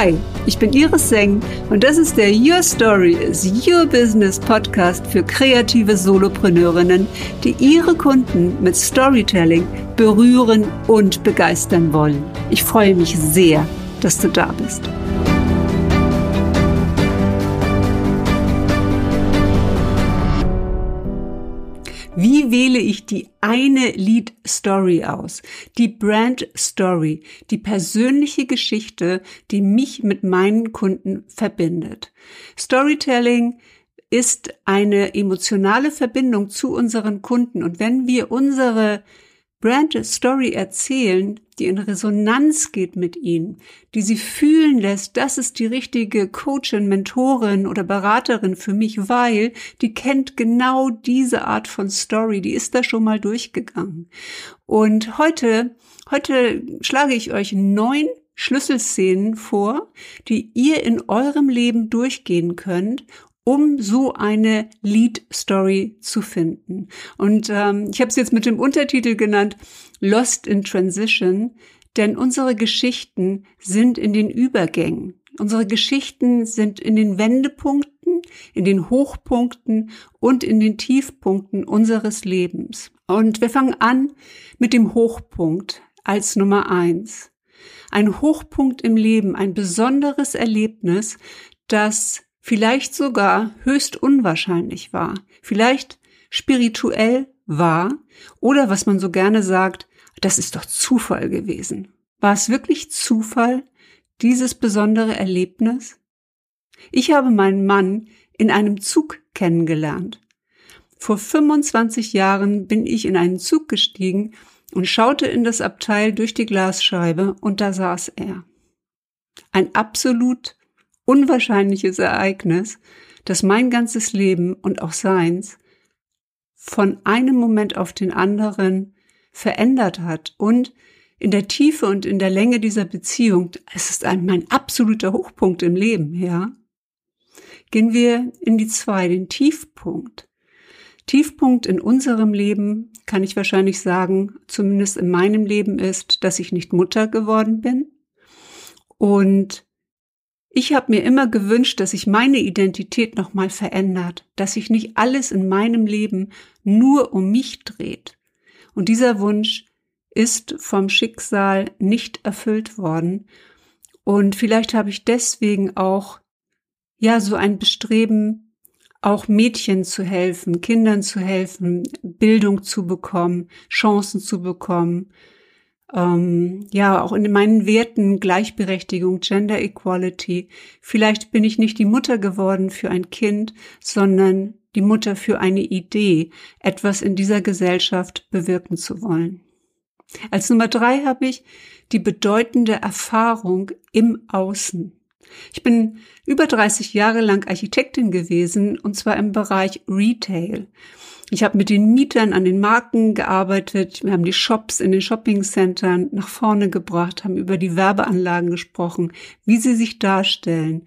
Hi, ich bin Iris Seng und das ist der Your Story is Your Business Podcast für kreative Solopreneurinnen, die ihre Kunden mit Storytelling berühren und begeistern wollen. Ich freue mich sehr, dass du da bist. Wähle ich die eine Lead Story aus? Die Brand Story, die persönliche Geschichte, die mich mit meinen Kunden verbindet. Storytelling ist eine emotionale Verbindung zu unseren Kunden und wenn wir unsere Brand Story erzählen, die in Resonanz geht mit ihnen, die sie fühlen lässt, das ist die richtige Coachin, Mentorin oder Beraterin für mich, weil die kennt genau diese Art von Story, die ist da schon mal durchgegangen. Und heute, heute schlage ich euch neun Schlüsselszenen vor, die ihr in eurem Leben durchgehen könnt, um so eine Lead Story zu finden. Und ähm, ich habe es jetzt mit dem Untertitel genannt Lost in Transition, denn unsere Geschichten sind in den Übergängen. Unsere Geschichten sind in den Wendepunkten, in den Hochpunkten und in den Tiefpunkten unseres Lebens. Und wir fangen an mit dem Hochpunkt als Nummer eins. Ein Hochpunkt im Leben, ein besonderes Erlebnis, das vielleicht sogar höchst unwahrscheinlich war, vielleicht spirituell war oder was man so gerne sagt, das ist doch Zufall gewesen. War es wirklich Zufall, dieses besondere Erlebnis? Ich habe meinen Mann in einem Zug kennengelernt. Vor 25 Jahren bin ich in einen Zug gestiegen und schaute in das Abteil durch die Glasscheibe und da saß er. Ein absolut unwahrscheinliches Ereignis, das mein ganzes Leben und auch seins von einem Moment auf den anderen verändert hat und in der Tiefe und in der Länge dieser Beziehung, es ist ein, mein absoluter Hochpunkt im Leben, ja. Gehen wir in die zwei, den Tiefpunkt. Tiefpunkt in unserem Leben, kann ich wahrscheinlich sagen, zumindest in meinem Leben ist, dass ich nicht Mutter geworden bin und ich habe mir immer gewünscht, dass sich meine Identität nochmal verändert, dass sich nicht alles in meinem Leben nur um mich dreht. Und dieser Wunsch ist vom Schicksal nicht erfüllt worden. Und vielleicht habe ich deswegen auch, ja, so ein Bestreben, auch Mädchen zu helfen, Kindern zu helfen, Bildung zu bekommen, Chancen zu bekommen, ähm, ja, auch in meinen Werten Gleichberechtigung, Gender Equality. Vielleicht bin ich nicht die Mutter geworden für ein Kind, sondern die Mutter für eine Idee, etwas in dieser Gesellschaft bewirken zu wollen. Als Nummer drei habe ich die bedeutende Erfahrung im Außen. Ich bin über 30 Jahre lang Architektin gewesen, und zwar im Bereich Retail. Ich habe mit den Mietern an den Marken gearbeitet. Wir haben die Shops in den Shoppingcentern nach vorne gebracht, haben über die Werbeanlagen gesprochen, wie sie sich darstellen.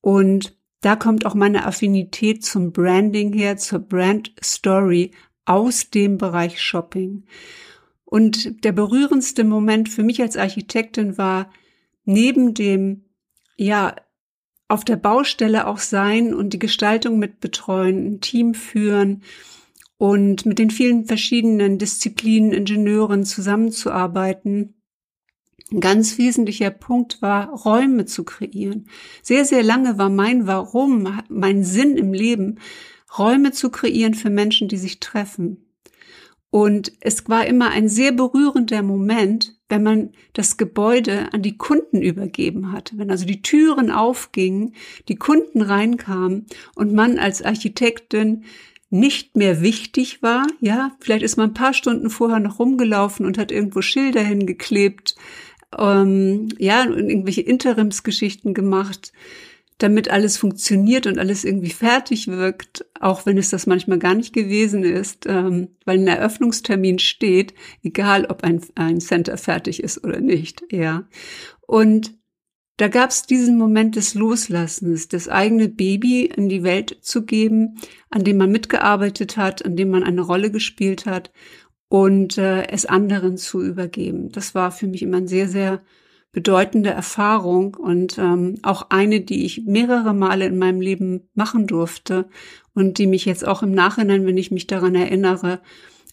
Und da kommt auch meine Affinität zum Branding her, zur Brand Story aus dem Bereich Shopping. Und der berührendste Moment für mich als Architektin war, neben dem, ja, auf der Baustelle auch sein und die Gestaltung mit betreuen, ein Team führen, und mit den vielen verschiedenen Disziplinen, Ingenieuren zusammenzuarbeiten. Ein ganz wesentlicher Punkt war, Räume zu kreieren. Sehr, sehr lange war mein Warum, mein Sinn im Leben, Räume zu kreieren für Menschen, die sich treffen. Und es war immer ein sehr berührender Moment, wenn man das Gebäude an die Kunden übergeben hat. Wenn also die Türen aufgingen, die Kunden reinkamen und man als Architektin nicht mehr wichtig war. Ja, vielleicht ist man ein paar Stunden vorher noch rumgelaufen und hat irgendwo Schilder hingeklebt, ähm, ja, und irgendwelche Interimsgeschichten gemacht, damit alles funktioniert und alles irgendwie fertig wirkt, auch wenn es das manchmal gar nicht gewesen ist, ähm, weil ein Eröffnungstermin steht, egal ob ein, ein Center fertig ist oder nicht, ja. Und da gab es diesen Moment des Loslassens, das eigene Baby in die Welt zu geben, an dem man mitgearbeitet hat, an dem man eine Rolle gespielt hat und äh, es anderen zu übergeben. Das war für mich immer ein sehr, sehr bedeutende Erfahrung und ähm, auch eine, die ich mehrere Male in meinem Leben machen durfte und die mich jetzt auch im Nachhinein, wenn ich mich daran erinnere,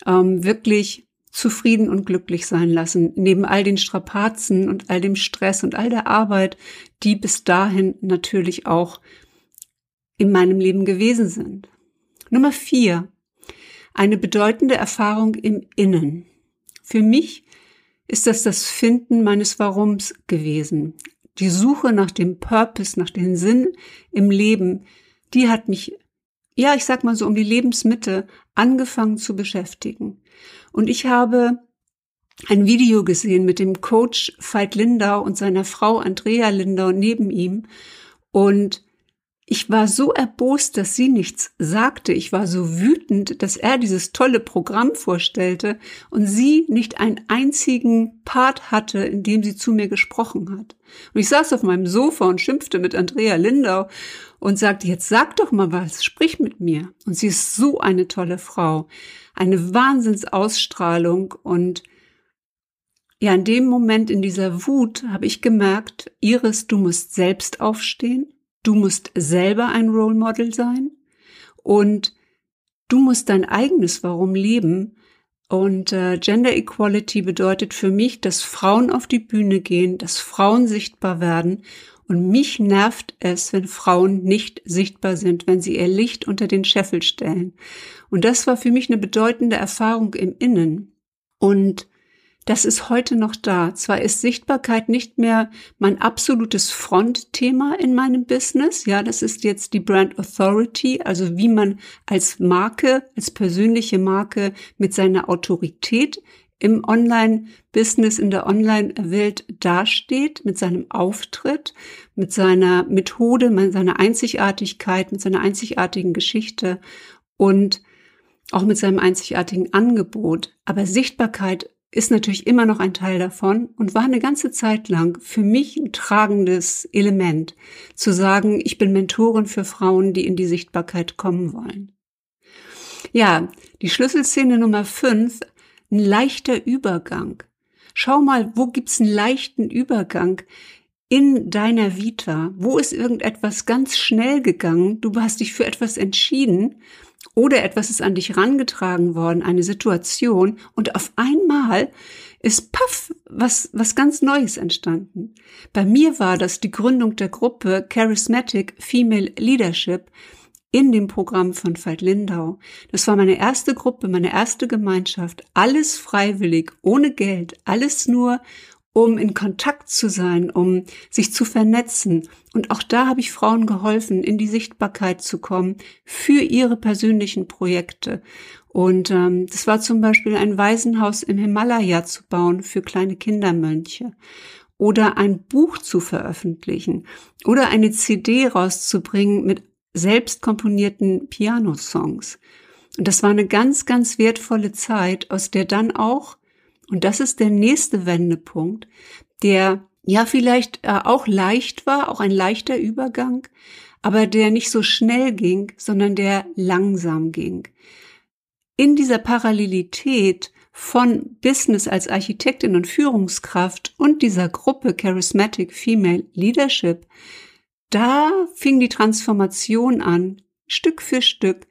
ähm, wirklich zufrieden und glücklich sein lassen, neben all den Strapazen und all dem Stress und all der Arbeit, die bis dahin natürlich auch in meinem Leben gewesen sind. Nummer vier. Eine bedeutende Erfahrung im Innen. Für mich ist das das Finden meines Warums gewesen. Die Suche nach dem Purpose, nach dem Sinn im Leben, die hat mich, ja, ich sag mal so um die Lebensmitte angefangen zu beschäftigen. Und ich habe ein Video gesehen mit dem Coach Veit Lindau und seiner Frau Andrea Lindau neben ihm. Und ich war so erbost, dass sie nichts sagte. Ich war so wütend, dass er dieses tolle Programm vorstellte und sie nicht einen einzigen Part hatte, in dem sie zu mir gesprochen hat. Und ich saß auf meinem Sofa und schimpfte mit Andrea Lindau und sagte, jetzt sag doch mal was, sprich mit mir. Und sie ist so eine tolle Frau, eine Wahnsinnsausstrahlung und ja, in dem Moment, in dieser Wut, habe ich gemerkt, Iris, du musst selbst aufstehen Du musst selber ein Role Model sein und du musst dein eigenes Warum leben. Und äh, Gender Equality bedeutet für mich, dass Frauen auf die Bühne gehen, dass Frauen sichtbar werden. Und mich nervt es, wenn Frauen nicht sichtbar sind, wenn sie ihr Licht unter den Scheffel stellen. Und das war für mich eine bedeutende Erfahrung im Innen. Und das ist heute noch da. Zwar ist Sichtbarkeit nicht mehr mein absolutes Frontthema in meinem Business. Ja, das ist jetzt die Brand Authority, also wie man als Marke, als persönliche Marke mit seiner Autorität im Online-Business, in der Online-Welt dasteht, mit seinem Auftritt, mit seiner Methode, mit seiner Einzigartigkeit, mit seiner einzigartigen Geschichte und auch mit seinem einzigartigen Angebot. Aber Sichtbarkeit ist natürlich immer noch ein Teil davon und war eine ganze Zeit lang für mich ein tragendes Element, zu sagen, ich bin Mentorin für Frauen, die in die Sichtbarkeit kommen wollen. Ja, die Schlüsselszene Nummer fünf, ein leichter Übergang. Schau mal, wo gibt's einen leichten Übergang in deiner Vita? Wo ist irgendetwas ganz schnell gegangen? Du hast dich für etwas entschieden oder etwas ist an dich rangetragen worden, eine Situation, und auf einmal ist paff was, was ganz Neues entstanden. Bei mir war das die Gründung der Gruppe Charismatic Female Leadership in dem Programm von Veit Lindau. Das war meine erste Gruppe, meine erste Gemeinschaft, alles freiwillig, ohne Geld, alles nur um in Kontakt zu sein, um sich zu vernetzen. Und auch da habe ich Frauen geholfen, in die Sichtbarkeit zu kommen für ihre persönlichen Projekte. Und ähm, das war zum Beispiel ein Waisenhaus im Himalaya zu bauen für kleine Kindermönche oder ein Buch zu veröffentlichen oder eine CD rauszubringen mit selbst komponierten Piano-Songs. Und das war eine ganz, ganz wertvolle Zeit, aus der dann auch und das ist der nächste Wendepunkt, der ja vielleicht äh, auch leicht war, auch ein leichter Übergang, aber der nicht so schnell ging, sondern der langsam ging. In dieser Parallelität von Business als Architektin und Führungskraft und dieser Gruppe Charismatic Female Leadership, da fing die Transformation an, Stück für Stück,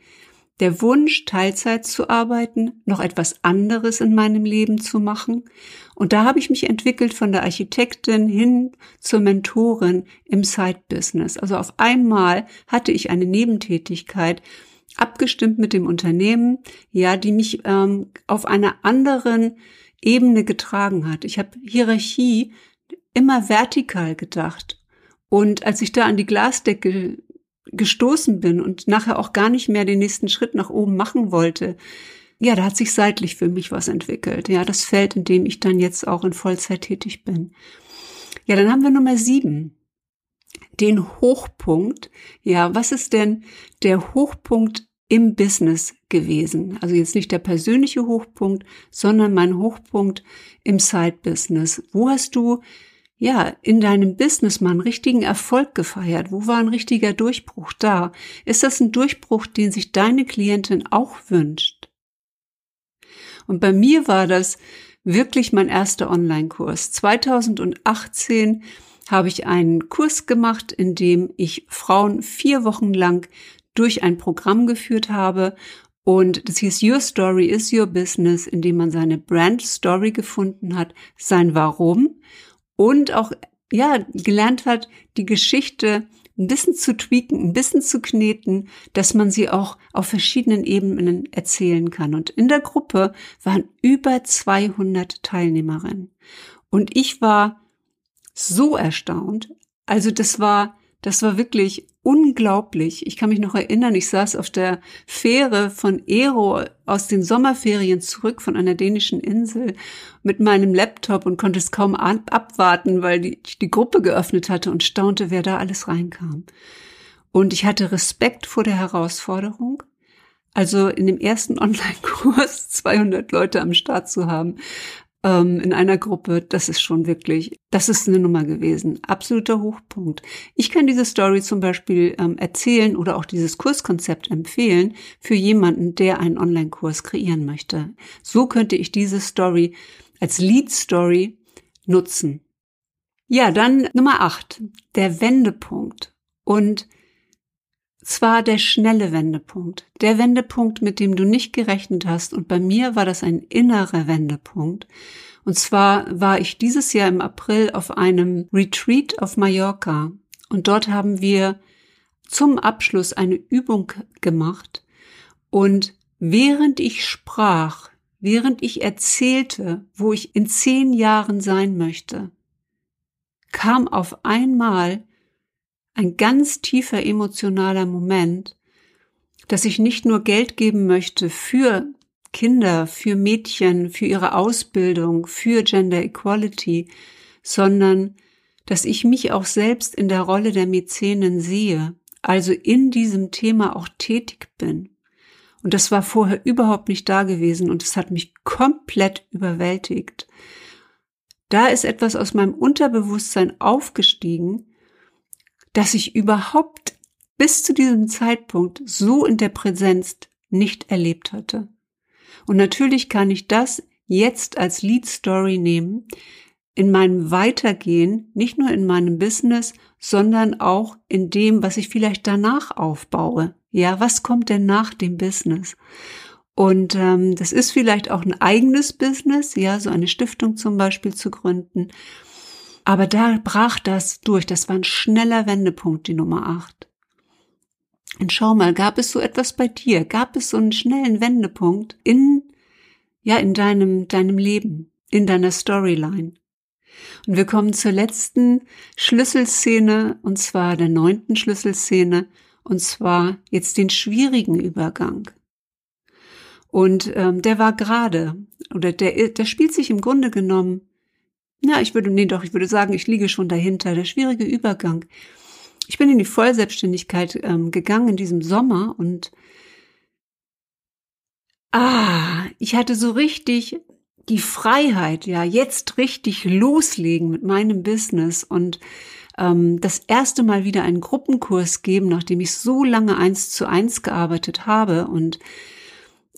der Wunsch, Teilzeit zu arbeiten, noch etwas anderes in meinem Leben zu machen. Und da habe ich mich entwickelt von der Architektin hin zur Mentorin im Side-Business. Also auf einmal hatte ich eine Nebentätigkeit, abgestimmt mit dem Unternehmen, ja, die mich ähm, auf einer anderen Ebene getragen hat. Ich habe Hierarchie immer vertikal gedacht. Und als ich da an die Glasdecke gestoßen bin und nachher auch gar nicht mehr den nächsten Schritt nach oben machen wollte, ja, da hat sich seitlich für mich was entwickelt. Ja, das Feld, in dem ich dann jetzt auch in Vollzeit tätig bin. Ja, dann haben wir Nummer sieben. Den Hochpunkt. Ja, was ist denn der Hochpunkt im Business gewesen? Also jetzt nicht der persönliche Hochpunkt, sondern mein Hochpunkt im Side-Business. Wo hast du ja, in deinem Business mal einen richtigen Erfolg gefeiert? Wo war ein richtiger Durchbruch da? Ist das ein Durchbruch, den sich deine Klientin auch wünscht? Und bei mir war das wirklich mein erster Online-Kurs. 2018 habe ich einen Kurs gemacht, in dem ich Frauen vier Wochen lang durch ein Programm geführt habe. Und das hieß Your Story is Your Business, in dem man seine Brand Story gefunden hat, sein Warum und auch, ja, gelernt hat, die Geschichte ein bisschen zu tweaken, ein bisschen zu kneten, dass man sie auch auf verschiedenen Ebenen erzählen kann. Und in der Gruppe waren über 200 Teilnehmerinnen. Und ich war so erstaunt. Also das war, das war wirklich unglaublich. Ich kann mich noch erinnern, ich saß auf der Fähre von Ero aus den Sommerferien zurück von einer dänischen Insel mit meinem Laptop und konnte es kaum abwarten, weil die, die Gruppe geöffnet hatte und staunte, wer da alles reinkam. Und ich hatte Respekt vor der Herausforderung. Also in dem ersten Online-Kurs 200 Leute am Start zu haben, ähm, in einer Gruppe, das ist schon wirklich, das ist eine Nummer gewesen. Absoluter Hochpunkt. Ich kann diese Story zum Beispiel ähm, erzählen oder auch dieses Kurskonzept empfehlen für jemanden, der einen Online-Kurs kreieren möchte. So könnte ich diese Story als Lead-Story nutzen. Ja, dann Nummer acht, der Wendepunkt. Und zwar der schnelle Wendepunkt, der Wendepunkt, mit dem du nicht gerechnet hast. Und bei mir war das ein innerer Wendepunkt. Und zwar war ich dieses Jahr im April auf einem Retreat auf Mallorca. Und dort haben wir zum Abschluss eine Übung gemacht. Und während ich sprach, während ich erzählte, wo ich in zehn Jahren sein möchte, kam auf einmal ein ganz tiefer emotionaler Moment, dass ich nicht nur Geld geben möchte für Kinder, für Mädchen, für ihre Ausbildung, für Gender Equality, sondern dass ich mich auch selbst in der Rolle der Mäzenen sehe, also in diesem Thema auch tätig bin. Und das war vorher überhaupt nicht da gewesen und es hat mich komplett überwältigt. Da ist etwas aus meinem Unterbewusstsein aufgestiegen, dass ich überhaupt bis zu diesem Zeitpunkt so in der Präsenz nicht erlebt hatte. Und natürlich kann ich das jetzt als Lead Story nehmen, in meinem Weitergehen, nicht nur in meinem Business, sondern auch in dem, was ich vielleicht danach aufbaue. Ja, was kommt denn nach dem Business? Und ähm, das ist vielleicht auch ein eigenes Business, ja, so eine Stiftung zum Beispiel zu gründen. Aber da brach das durch. Das war ein schneller Wendepunkt, die Nummer 8. Und schau mal, gab es so etwas bei dir? Gab es so einen schnellen Wendepunkt in, ja, in deinem, deinem Leben, in deiner Storyline? Und wir kommen zur letzten Schlüsselszene, und zwar der neunten Schlüsselszene, und zwar jetzt den schwierigen Übergang. Und ähm, der war gerade, oder der, der spielt sich im Grunde genommen ja, ich würde, nee, doch, ich würde sagen, ich liege schon dahinter. Der schwierige Übergang. Ich bin in die Vollselbstständigkeit ähm, gegangen in diesem Sommer und ah, ich hatte so richtig die Freiheit, ja, jetzt richtig loslegen mit meinem Business und ähm, das erste Mal wieder einen Gruppenkurs geben, nachdem ich so lange eins zu eins gearbeitet habe und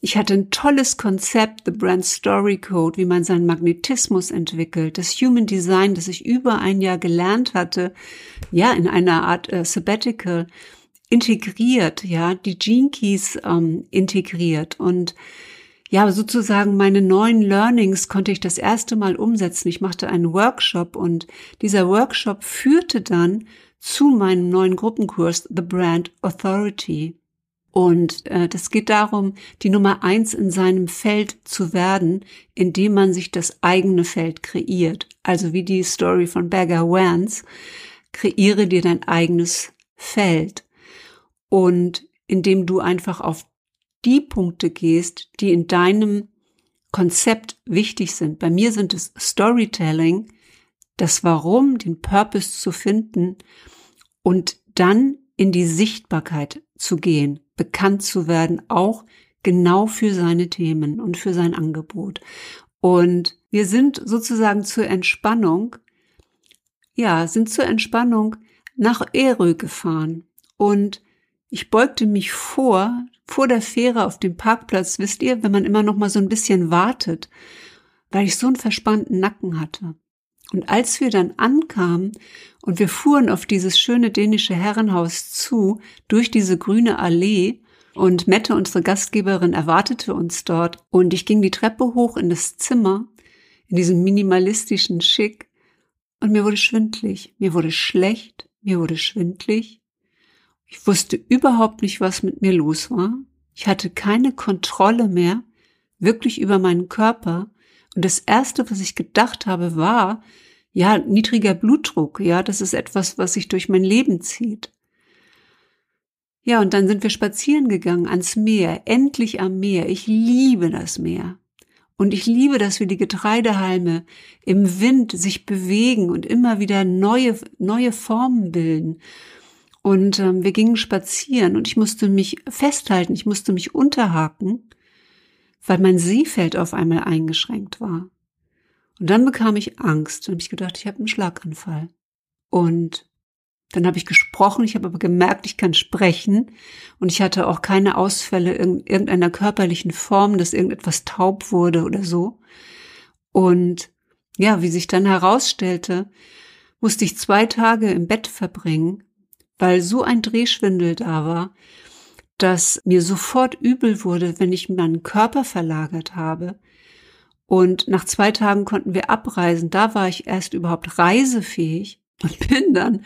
ich hatte ein tolles Konzept, The Brand Story Code, wie man seinen Magnetismus entwickelt, das Human Design, das ich über ein Jahr gelernt hatte, ja, in einer Art äh, Sabbatical, integriert, ja, die Gene Keys ähm, integriert und ja, sozusagen meine neuen Learnings konnte ich das erste Mal umsetzen. Ich machte einen Workshop und dieser Workshop führte dann zu meinem neuen Gruppenkurs The Brand Authority. Und äh, das geht darum, die Nummer eins in seinem Feld zu werden, indem man sich das eigene Feld kreiert. Also wie die Story von Beggar Vance, kreiere dir dein eigenes Feld. Und indem du einfach auf die Punkte gehst, die in deinem Konzept wichtig sind. Bei mir sind es Storytelling, das Warum, den Purpose zu finden und dann in die Sichtbarkeit zu gehen bekannt zu werden, auch genau für seine Themen und für sein Angebot. Und wir sind sozusagen zur Entspannung, ja, sind zur Entspannung nach Erö gefahren. Und ich beugte mich vor, vor der Fähre auf dem Parkplatz, wisst ihr, wenn man immer noch mal so ein bisschen wartet, weil ich so einen verspannten Nacken hatte. Und als wir dann ankamen und wir fuhren auf dieses schöne dänische Herrenhaus zu, durch diese grüne Allee, und Mette, unsere Gastgeberin, erwartete uns dort, und ich ging die Treppe hoch in das Zimmer, in diesem minimalistischen Schick, und mir wurde schwindlig, mir wurde schlecht, mir wurde schwindlig. Ich wusste überhaupt nicht, was mit mir los war. Ich hatte keine Kontrolle mehr, wirklich über meinen Körper. Und das erste, was ich gedacht habe, war, ja, niedriger Blutdruck, ja, das ist etwas, was sich durch mein Leben zieht. Ja, und dann sind wir spazieren gegangen ans Meer, endlich am Meer. Ich liebe das Meer. Und ich liebe, dass wir die Getreidehalme im Wind sich bewegen und immer wieder neue, neue Formen bilden. Und ähm, wir gingen spazieren und ich musste mich festhalten, ich musste mich unterhaken, weil mein Sehfeld auf einmal eingeschränkt war. Und dann bekam ich Angst und habe ich gedacht, ich habe einen Schlaganfall. Und dann habe ich gesprochen, ich habe aber gemerkt, ich kann sprechen und ich hatte auch keine Ausfälle in irgendeiner körperlichen Form, dass irgendetwas taub wurde oder so. Und ja, wie sich dann herausstellte, musste ich zwei Tage im Bett verbringen, weil so ein Drehschwindel da war, dass mir sofort übel wurde, wenn ich meinen Körper verlagert habe. Und nach zwei Tagen konnten wir abreisen. Da war ich erst überhaupt reisefähig und bin dann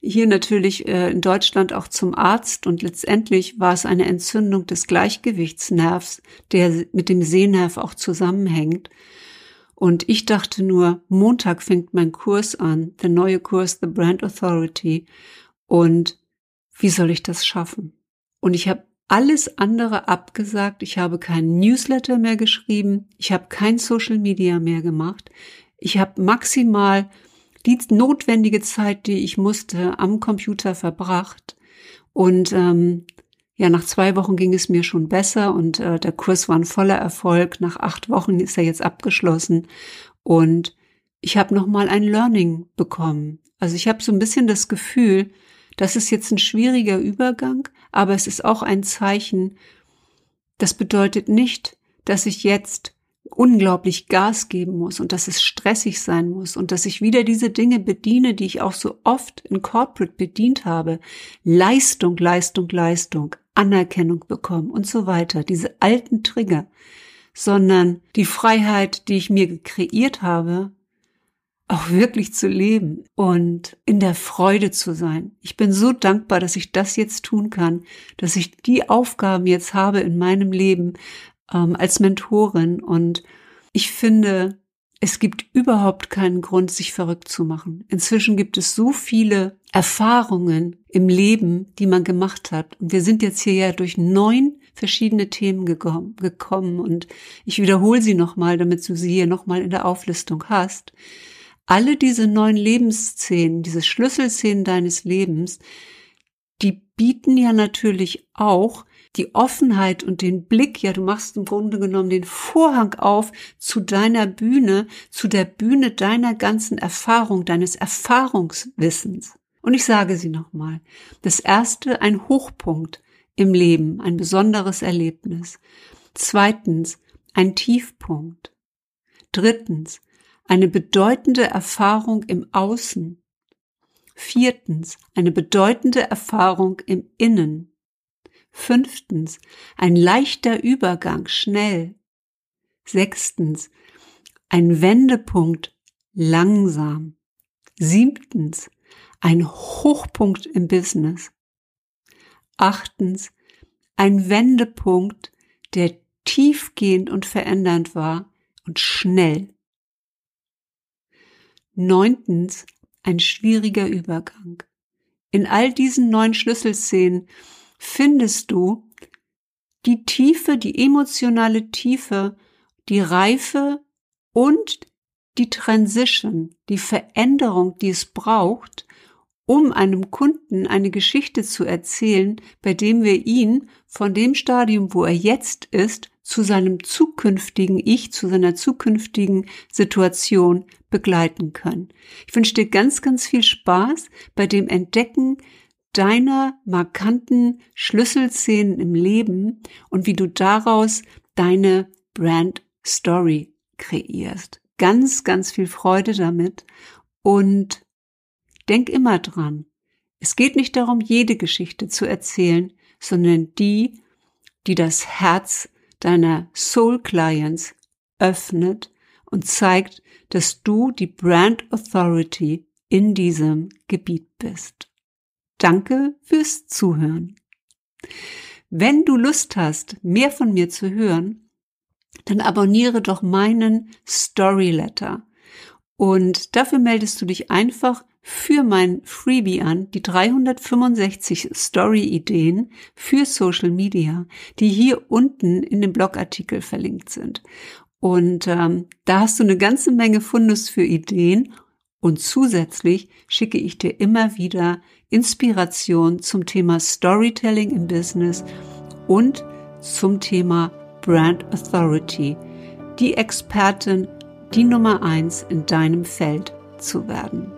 hier natürlich äh, in Deutschland auch zum Arzt und letztendlich war es eine Entzündung des Gleichgewichtsnervs, der mit dem Sehnerv auch zusammenhängt. Und ich dachte nur, Montag fängt mein Kurs an, der neue Kurs The Brand Authority. Und wie soll ich das schaffen? Und ich habe alles andere abgesagt. Ich habe keinen Newsletter mehr geschrieben. Ich habe kein Social Media mehr gemacht. Ich habe maximal die notwendige Zeit, die ich musste, am Computer verbracht. Und ähm, ja, nach zwei Wochen ging es mir schon besser und äh, der Kurs war ein voller Erfolg. Nach acht Wochen ist er jetzt abgeschlossen und ich habe noch mal ein Learning bekommen. Also ich habe so ein bisschen das Gefühl, das ist jetzt ein schwieriger Übergang, aber es ist auch ein Zeichen. Das bedeutet nicht, dass ich jetzt unglaublich Gas geben muss und dass es stressig sein muss und dass ich wieder diese Dinge bediene, die ich auch so oft in Corporate bedient habe. Leistung, Leistung, Leistung, Anerkennung bekommen und so weiter. Diese alten Trigger. Sondern die Freiheit, die ich mir kreiert habe, auch wirklich zu leben und in der Freude zu sein. Ich bin so dankbar, dass ich das jetzt tun kann, dass ich die Aufgaben jetzt habe in meinem Leben, ähm, als Mentorin und ich finde, es gibt überhaupt keinen Grund, sich verrückt zu machen. Inzwischen gibt es so viele Erfahrungen im Leben, die man gemacht hat. Und wir sind jetzt hier ja durch neun verschiedene Themen gekommen und ich wiederhole sie nochmal, damit du sie hier nochmal in der Auflistung hast. Alle diese neun Lebensszenen, diese Schlüsselszenen deines Lebens, die bieten ja natürlich auch die Offenheit und den Blick, ja, du machst im Grunde genommen den Vorhang auf zu deiner Bühne, zu der Bühne deiner ganzen Erfahrung, deines Erfahrungswissens. Und ich sage sie nochmal. Das erste, ein Hochpunkt im Leben, ein besonderes Erlebnis. Zweitens, ein Tiefpunkt. Drittens, eine bedeutende Erfahrung im Außen. Viertens, eine bedeutende Erfahrung im Innen. Fünftens, ein leichter Übergang, schnell. Sechstens, ein Wendepunkt, langsam. Siebtens, ein Hochpunkt im Business. Achtens, ein Wendepunkt, der tiefgehend und verändernd war und schnell. Neuntens, ein schwieriger Übergang. In all diesen neun Schlüsselszenen findest du die Tiefe, die emotionale Tiefe, die Reife und die Transition, die Veränderung, die es braucht, um einem Kunden eine Geschichte zu erzählen, bei dem wir ihn von dem Stadium, wo er jetzt ist, zu seinem zukünftigen Ich, zu seiner zukünftigen Situation begleiten können. Ich wünsche dir ganz, ganz viel Spaß bei dem Entdecken deiner markanten Schlüsselszenen im Leben und wie du daraus deine Brand Story kreierst. Ganz, ganz viel Freude damit und denk immer dran. Es geht nicht darum, jede Geschichte zu erzählen, sondern die, die das Herz deiner Soul Clients öffnet und zeigt, dass du die Brand Authority in diesem Gebiet bist. Danke fürs Zuhören. Wenn du Lust hast, mehr von mir zu hören, dann abonniere doch meinen Story Letter. Und dafür meldest du dich einfach für mein Freebie an, die 365 Story-Ideen für Social Media, die hier unten in dem Blogartikel verlinkt sind. Und ähm, da hast du eine ganze Menge Fundus für Ideen und zusätzlich schicke ich dir immer wieder Inspiration zum Thema Storytelling im Business und zum Thema Brand Authority, die Expertin, die Nummer eins in deinem Feld zu werden.